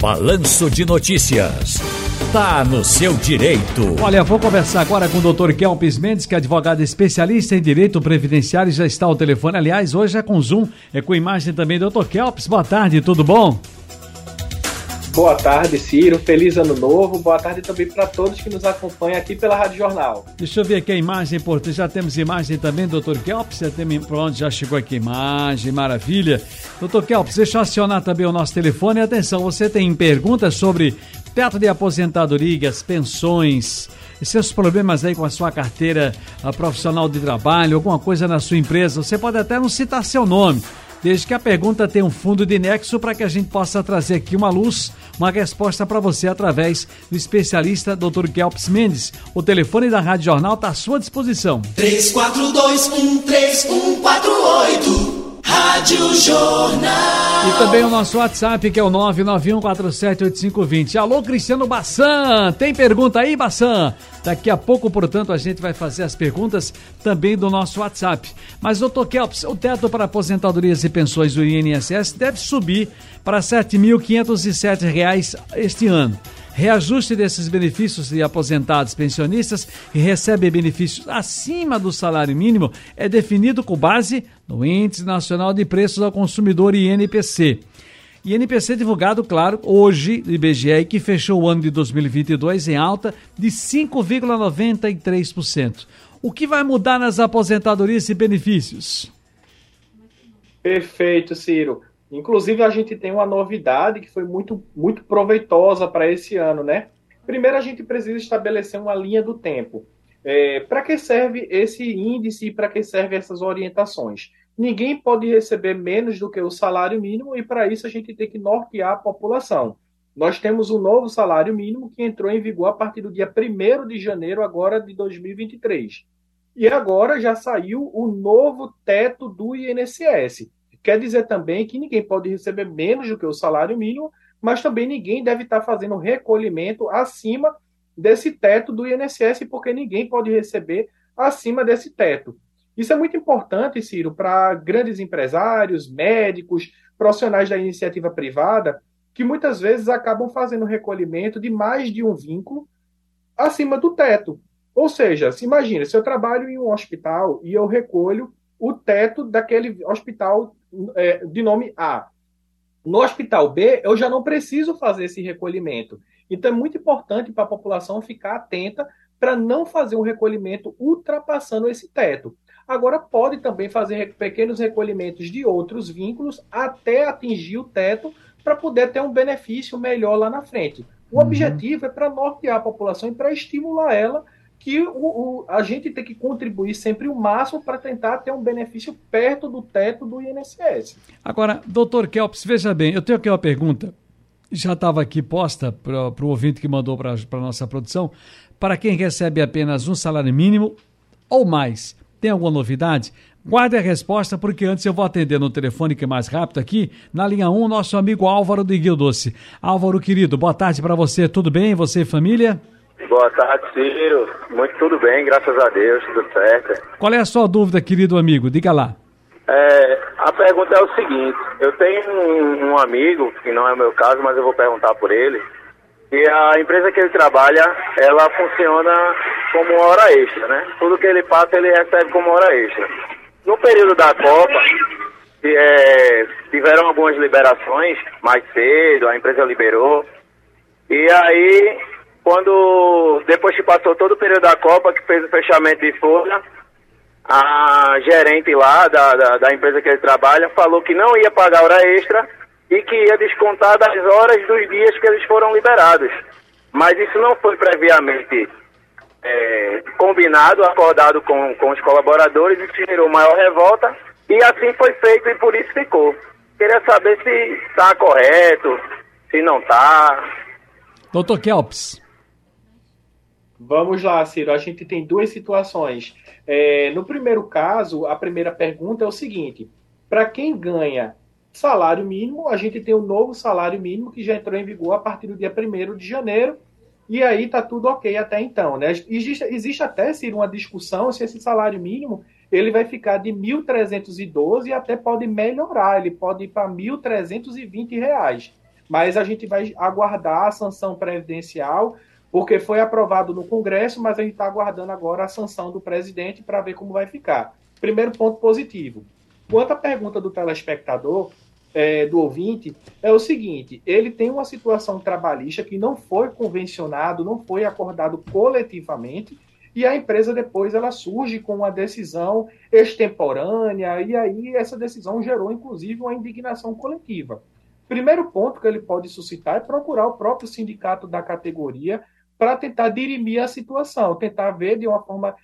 Balanço de Notícias. Tá no seu direito. Olha, vou conversar agora com o doutor Kelpis Mendes, que é advogado especialista em direito previdenciário já está ao telefone. Aliás, hoje é com Zoom, é com imagem também. Doutor Kelpis, boa tarde, tudo bom? Boa tarde, Ciro. Feliz ano novo. Boa tarde também para todos que nos acompanham aqui pela Rádio Jornal. Deixa eu ver aqui a imagem, importante. Já temos imagem também, doutor Kelps. Já tem, pronto, já chegou aqui imagem, maravilha. Doutor Kelps, deixa eu acionar também o nosso telefone. Atenção, você tem perguntas sobre teto de aposentadorias, pensões, seus problemas aí com a sua carteira a profissional de trabalho, alguma coisa na sua empresa. Você pode até não citar seu nome desde que a pergunta tenha um fundo de nexo para que a gente possa trazer aqui uma luz, uma resposta para você através do especialista Dr. Kelps Mendes. O telefone da Rádio Jornal está à sua disposição. 34213148 Rádio Jornal. Também o nosso WhatsApp, que é o 991478520. Alô, Cristiano Bassan. Tem pergunta aí, Bassan? Daqui a pouco, portanto, a gente vai fazer as perguntas também do nosso WhatsApp. Mas, doutor Kelps, o teto para aposentadorias e pensões do INSS deve subir para R$ 7.507 este ano. Reajuste desses benefícios de aposentados pensionistas que recebem benefícios acima do salário mínimo é definido com base no Índice Nacional de Preços ao Consumidor INPC. INPC divulgado, claro, hoje do IBGE, que fechou o ano de 2022 em alta de 5,93%. O que vai mudar nas aposentadorias e benefícios? Perfeito, Ciro. Inclusive, a gente tem uma novidade que foi muito, muito proveitosa para esse ano, né? Primeiro, a gente precisa estabelecer uma linha do tempo. É, para que serve esse índice e para que servem essas orientações? Ninguém pode receber menos do que o salário mínimo e, para isso, a gente tem que nortear a população. Nós temos um novo salário mínimo que entrou em vigor a partir do dia 1 de janeiro agora de 2023. E agora já saiu o novo teto do INSS. Quer dizer também que ninguém pode receber menos do que o salário mínimo, mas também ninguém deve estar fazendo recolhimento acima desse teto do INSS, porque ninguém pode receber acima desse teto. Isso é muito importante, Ciro, para grandes empresários, médicos, profissionais da iniciativa privada, que muitas vezes acabam fazendo recolhimento de mais de um vínculo acima do teto. Ou seja, se imagina, se eu trabalho em um hospital e eu recolho o teto daquele hospital é, de nome A. No hospital B, eu já não preciso fazer esse recolhimento. Então, é muito importante para a população ficar atenta para não fazer um recolhimento ultrapassando esse teto. Agora, pode também fazer pequenos recolhimentos de outros vínculos até atingir o teto para poder ter um benefício melhor lá na frente. O uhum. objetivo é para nortear a população e para estimular ela que o, o, a gente tem que contribuir sempre o máximo para tentar ter um benefício perto do teto do INSS. Agora, doutor Kelps, veja bem, eu tenho aqui uma pergunta, já estava aqui posta para o ouvinte que mandou para a nossa produção, para quem recebe apenas um salário mínimo ou mais, tem alguma novidade? Guarde a resposta, porque antes eu vou atender no telefone que é mais rápido aqui, na linha 1, nosso amigo Álvaro de Guildoce. Álvaro, querido, boa tarde para você, tudo bem? Você e família? Boa tarde, Ciro. Muito tudo bem, graças a Deus, tudo certo. Qual é a sua dúvida, querido amigo? Diga lá. É, a pergunta é o seguinte: eu tenho um, um, amigo, que não é o meu caso, mas eu vou perguntar por ele, e a empresa que ele trabalha, ela funciona como hora extra, né? Tudo que ele passa, ele recebe como hora extra. No período da Copa, é, tiveram algumas liberações mais cedo, a empresa liberou, e aí quando, depois que passou todo o período da Copa, que fez o fechamento de folha, a gerente lá da, da, da, empresa que ele trabalha falou que não ia pagar hora extra e que ia descontar das horas dos dias que eles foram liberados. Mas isso não foi previamente é, combinado, acordado com, com os colaboradores, e gerou maior revolta, e assim foi feito e por isso ficou. Queria saber se está correto, se não está. Doutor Kelps. Vamos lá, Ciro. A gente tem duas situações. É, no primeiro caso, a primeira pergunta é o seguinte: para quem ganha salário mínimo, a gente tem o um novo salário mínimo que já entrou em vigor a partir do dia 1 de janeiro. E aí está tudo ok até então, né? Existe, existe até, Ciro, uma discussão se esse salário mínimo ele vai ficar de 1.312 e até pode melhorar, ele pode ir para 1.320 reais. mas a gente vai aguardar a sanção previdencial, porque foi aprovado no Congresso, mas a gente está aguardando agora a sanção do presidente para ver como vai ficar. Primeiro ponto positivo. Quanto à pergunta do telespectador, é, do ouvinte, é o seguinte: ele tem uma situação trabalhista que não foi convencionado, não foi acordado coletivamente, e a empresa depois ela surge com uma decisão extemporânea, e aí essa decisão gerou inclusive uma indignação coletiva. Primeiro ponto que ele pode suscitar é procurar o próprio sindicato da categoria para tentar dirimir a situação, tentar ver de uma forma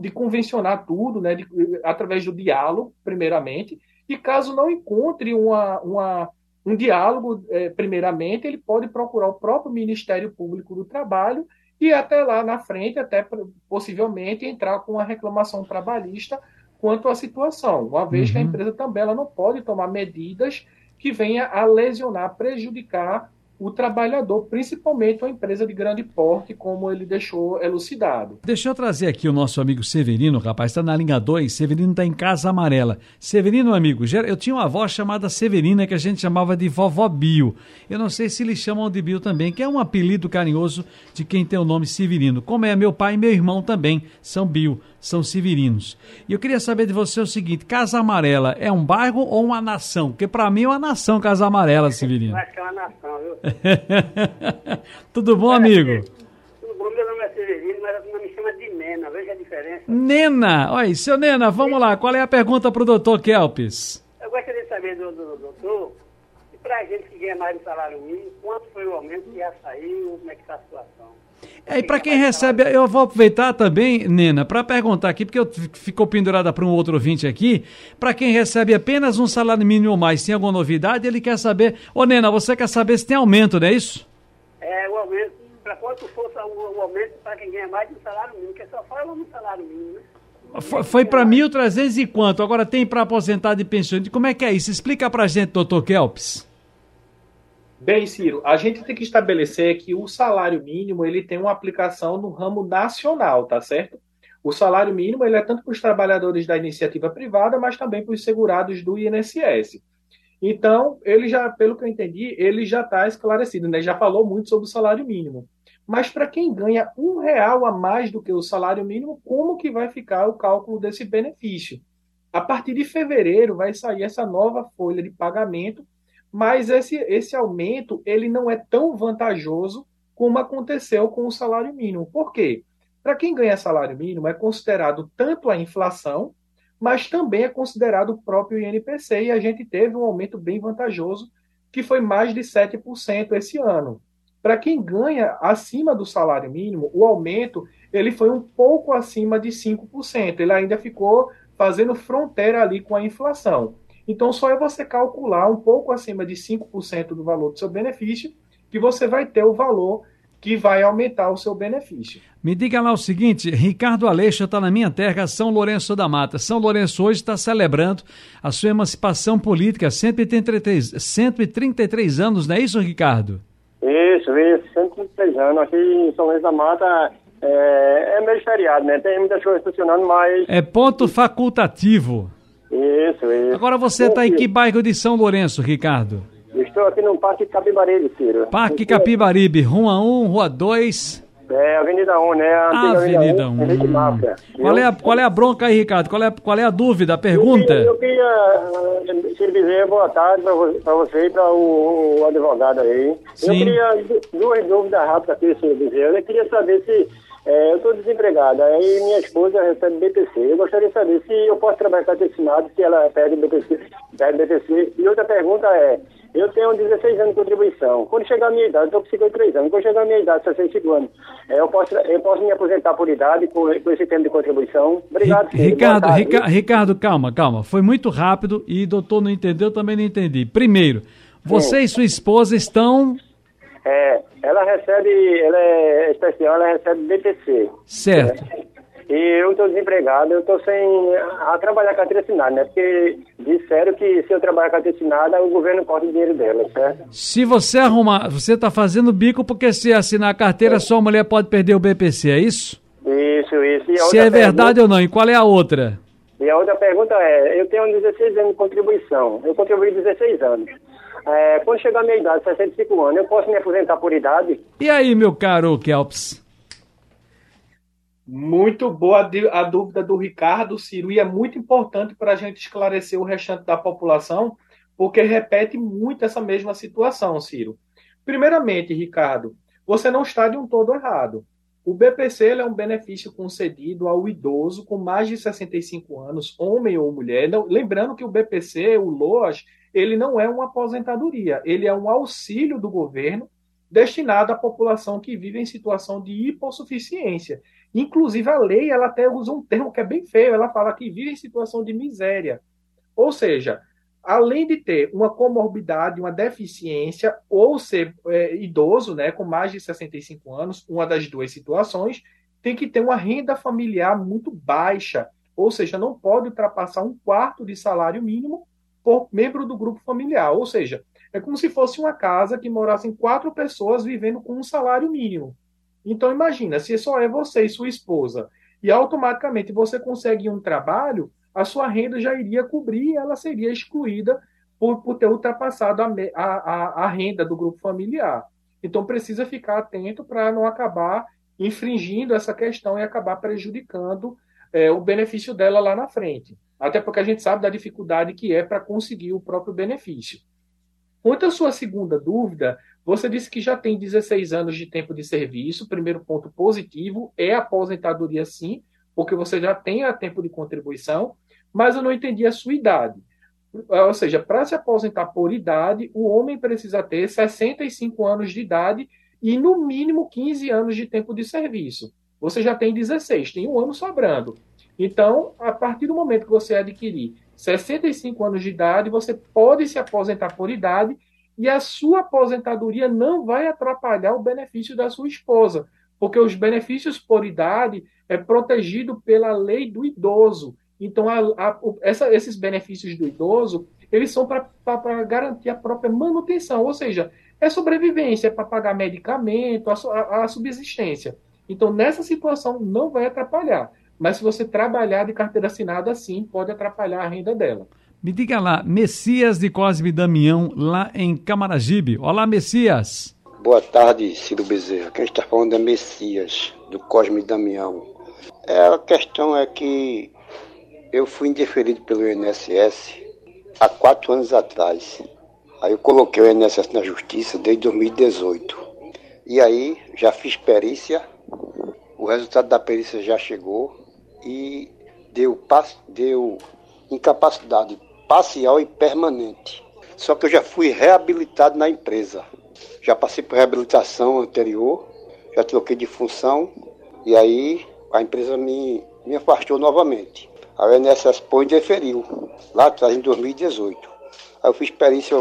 de convencionar tudo, né, de, através do diálogo, primeiramente, e caso não encontre uma, uma um diálogo, é, primeiramente, ele pode procurar o próprio Ministério Público do Trabalho e até lá na frente, até possivelmente entrar com uma reclamação trabalhista quanto à situação, uma vez uhum. que a uhum. empresa também ela não pode tomar medidas que venha a lesionar, prejudicar o trabalhador, principalmente uma empresa de grande porte, como ele deixou elucidado. Deixa eu trazer aqui o nosso amigo Severino, rapaz, está na linha 2, Severino está em Casa Amarela. Severino, amigo, eu tinha uma avó chamada Severina que a gente chamava de vovó Bio. Eu não sei se eles chamam de Bio também, que é um apelido carinhoso de quem tem o nome Severino. Como é meu pai e meu irmão também, são Bio são severinos. E eu queria saber de você o seguinte: Casa Amarela é um bairro ou uma nação? Porque para mim é uma nação Casa Amarela, Severino. Acho que é uma nação, viu? Tudo bom, amigo? Tudo bom, meu nome é Severino, mas a me chama de Nena, veja a diferença. Nena! Olha, seu Nena, vamos lá, qual é a pergunta para o doutor Kelpis? Eu gostaria de saber do, do, do doutor, para a gente que ganha mais do salário mínimo, quanto foi o aumento que já saiu, como é que está a situação? É, e para quem recebe, eu vou aproveitar também, Nena, para perguntar aqui, porque eu ficou pendurada para um outro ouvinte aqui, para quem recebe apenas um salário mínimo ou mais, tem alguma novidade? Ele quer saber, ô Nena, você quer saber se tem aumento, não é isso? É, o aumento, para quanto fosse o, o aumento para quem ganha mais de um salário mínimo, que só fala no salário mínimo, né? Foi, foi para 1.300 e quanto? Agora tem para aposentado e pensionante. Como é que é isso? Explica para a gente, doutor Kelps. Bem, Ciro, a gente tem que estabelecer que o salário mínimo ele tem uma aplicação no ramo nacional, tá certo? O salário mínimo ele é tanto para os trabalhadores da iniciativa privada, mas também para os segurados do INSS. Então, ele já, pelo que eu entendi, ele já está esclarecido, né? Já falou muito sobre o salário mínimo. Mas para quem ganha um real a mais do que o salário mínimo, como que vai ficar o cálculo desse benefício? A partir de fevereiro vai sair essa nova folha de pagamento mas esse, esse aumento ele não é tão vantajoso como aconteceu com o salário mínimo. Por quê? Para quem ganha salário mínimo, é considerado tanto a inflação, mas também é considerado o próprio INPC, e a gente teve um aumento bem vantajoso, que foi mais de 7% esse ano. Para quem ganha acima do salário mínimo, o aumento ele foi um pouco acima de 5%. Ele ainda ficou fazendo fronteira ali com a inflação. Então, só é você calcular um pouco acima de 5% do valor do seu benefício que você vai ter o valor que vai aumentar o seu benefício. Me diga lá o seguinte, Ricardo Aleixo está na minha terra, São Lourenço da Mata. São Lourenço hoje está celebrando a sua emancipação política, 133, 133 anos, não é isso, Ricardo? Isso, isso, 133 anos. Aqui em São Lourenço da Mata é, é meio feriado, né? Tem muitas coisas funcionando, mas... É ponto facultativo. Isso, isso. Agora você está em que bairro de São Lourenço, Ricardo? estou aqui no Parque Capibaribe, Ciro. Parque Capibaribe, Rua 1, Rua 2. É, Avenida 1, né? A Avenida 1. 1. Qual, é a, qual é a bronca aí, Ricardo? Qual é, qual é a dúvida, a pergunta? Eu queria, eu queria Ciro Bezerra, boa tarde para você e para o, o, advogado aí. Sim. Eu queria duas dúvidas rápidas aqui, Ciro Bezerra. Eu queria saber se é, eu estou desempregada, aí minha esposa recebe BPC. Eu gostaria de saber se eu posso trabalhar com atestinado, se ela pede BPC, pede BPC. E outra pergunta é, eu tenho 16 anos de contribuição. Quando chegar a minha idade, eu estou com 53 anos. Quando chegar a minha idade, 65 anos, é, eu, posso, eu posso me aposentar por idade com, esse tempo de contribuição. Obrigado, filho. Ricardo, Rica, Ricardo, calma, calma. Foi muito rápido e doutor não entendeu, também não entendi. Primeiro, você Sim. e sua esposa estão é, ela recebe, ela é especial, ela recebe BPC. Certo. Né? E eu estou desempregado, eu estou sem a trabalhar carteira assinada, né? Porque disseram que se eu trabalhar carteira assinada, o governo corta o dinheiro dela, certo? Se você arrumar, você está fazendo bico porque se assinar a carteira, é. sua mulher pode perder o BPC, é isso? Isso, isso. se é verdade pergunta... ou não, e qual é a outra? E a outra pergunta é, eu tenho 16 anos de contribuição, eu contribuí 16 anos. É, quando chegar a minha idade, 65 anos, eu posso me aposentar por idade? E aí, meu caro Kelps? Muito boa a dúvida do Ricardo, Ciro, e é muito importante para a gente esclarecer o restante da população, porque repete muito essa mesma situação, Ciro. Primeiramente, Ricardo, você não está de um todo errado. O BPC é um benefício concedido ao idoso com mais de 65 anos, homem ou mulher. Lembrando que o BPC, o LOAS, ele não é uma aposentadoria, ele é um auxílio do governo destinado à população que vive em situação de hipossuficiência. Inclusive, a lei ela até usa um termo que é bem feio, ela fala que vive em situação de miséria. Ou seja, além de ter uma comorbidade, uma deficiência, ou ser é, idoso, né, com mais de 65 anos, uma das duas situações, tem que ter uma renda familiar muito baixa, ou seja, não pode ultrapassar um quarto de salário mínimo por membro do grupo familiar. Ou seja, é como se fosse uma casa que morassem quatro pessoas vivendo com um salário mínimo. Então imagina, se só é você e sua esposa, e automaticamente você consegue um trabalho, a sua renda já iria cobrir ela seria excluída por, por ter ultrapassado a, a, a renda do grupo familiar. Então precisa ficar atento para não acabar infringindo essa questão e acabar prejudicando é, o benefício dela lá na frente. Até porque a gente sabe da dificuldade que é para conseguir o próprio benefício. Quanto à sua segunda dúvida, você disse que já tem 16 anos de tempo de serviço. Primeiro ponto positivo é a aposentadoria, sim, porque você já tem a tempo de contribuição mas eu não entendi a sua idade. Ou seja, para se aposentar por idade, o homem precisa ter 65 anos de idade e no mínimo 15 anos de tempo de serviço. Você já tem 16, tem um ano sobrando. Então, a partir do momento que você adquirir 65 anos de idade, você pode se aposentar por idade e a sua aposentadoria não vai atrapalhar o benefício da sua esposa, porque os benefícios por idade é protegido pela lei do idoso. Então, a, a, essa, esses benefícios do idoso, eles são para garantir a própria manutenção, ou seja, é sobrevivência, é para pagar medicamento, a, a, subsistência. Então, nessa situação, não vai atrapalhar. Mas se você trabalhar de carteira assinada, sim, pode atrapalhar a renda dela. Me diga lá, Messias de Cosme Damião, lá em Camaragibe. Olá, Messias. Boa tarde, Ciro Bezerra. Quem está falando é Messias, do Cosme Damião. É, a questão é que eu fui indeferido pelo INSS há quatro anos atrás. Aí eu coloquei o INSS na justiça desde 2018. E aí já fiz perícia, o resultado da perícia já chegou e deu, deu incapacidade parcial e permanente. Só que eu já fui reabilitado na empresa. Já passei por reabilitação anterior, já troquei de função e aí a empresa me, me afastou novamente. A INSS Pô indeferiu, lá atrás, em 2018. Aí eu fiz perícia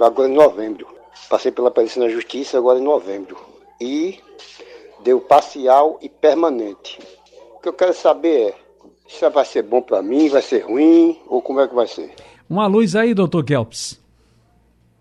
agora em novembro. Passei pela perícia na justiça agora em novembro. E deu parcial e permanente. O que eu quero saber é, isso vai ser bom para mim, vai ser ruim, ou como é que vai ser? Uma luz aí, doutor Kelps.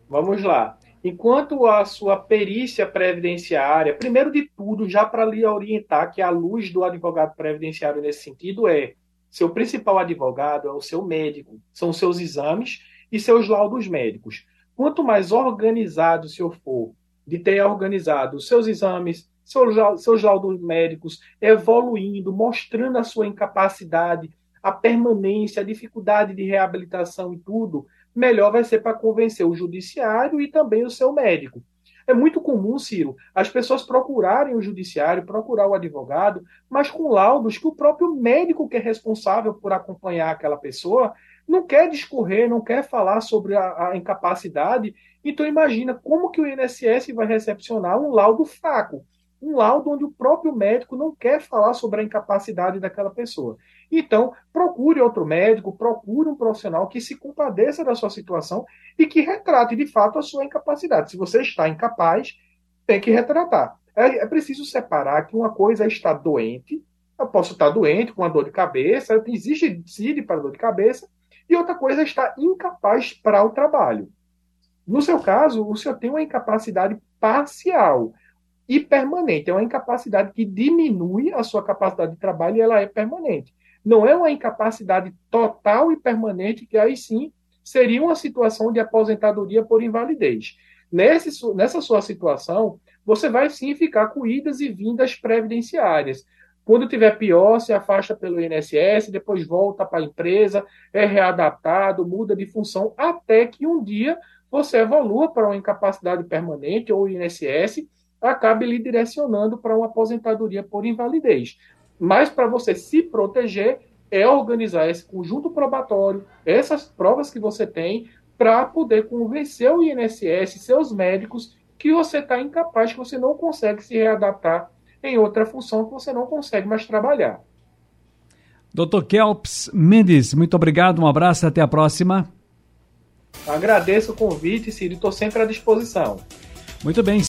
Vamos lá. Enquanto a sua perícia previdenciária, primeiro de tudo, já para lhe orientar que a luz do advogado previdenciário nesse sentido é seu principal advogado é o seu médico, são seus exames e seus laudos médicos. Quanto mais organizado o senhor for de ter organizado os seus exames, seus, seus laudos médicos, evoluindo, mostrando a sua incapacidade, a permanência, a dificuldade de reabilitação e tudo, melhor vai ser para convencer o judiciário e também o seu médico. É muito comum, Ciro, as pessoas procurarem o judiciário, procurar o advogado, mas com laudos que o próprio médico que é responsável por acompanhar aquela pessoa não quer discorrer, não quer falar sobre a, a incapacidade. Então imagina como que o INSS vai recepcionar um laudo fraco um laudo onde o próprio médico não quer falar sobre a incapacidade daquela pessoa. Então, procure outro médico, procure um profissional que se compadeça da sua situação e que retrate de fato a sua incapacidade. Se você está incapaz, tem que retratar. É, é preciso separar que uma coisa é estar doente, eu posso estar doente com uma dor de cabeça, existe CID para dor de cabeça, e outra coisa é estar incapaz para o trabalho. No seu caso, o senhor tem uma incapacidade parcial e permanente. É uma incapacidade que diminui a sua capacidade de trabalho e ela é permanente. Não é uma incapacidade total e permanente que aí sim seria uma situação de aposentadoria por invalidez. Nesse, nessa sua situação, você vai sim ficar com idas e vindas previdenciárias. Quando tiver pior, se afasta pelo INSS, depois volta para a empresa, é readaptado, muda de função, até que um dia você evolua para uma incapacidade permanente ou INSS acabe lhe direcionando para uma aposentadoria por invalidez. Mas para você se proteger, é organizar esse conjunto probatório, essas provas que você tem, para poder convencer o INSS, seus médicos, que você está incapaz, que você não consegue se readaptar em outra função, que você não consegue mais trabalhar. Dr. Kelps Mendes, muito obrigado, um abraço e até a próxima. Agradeço o convite, Ciro, estou sempre à disposição. Muito bem.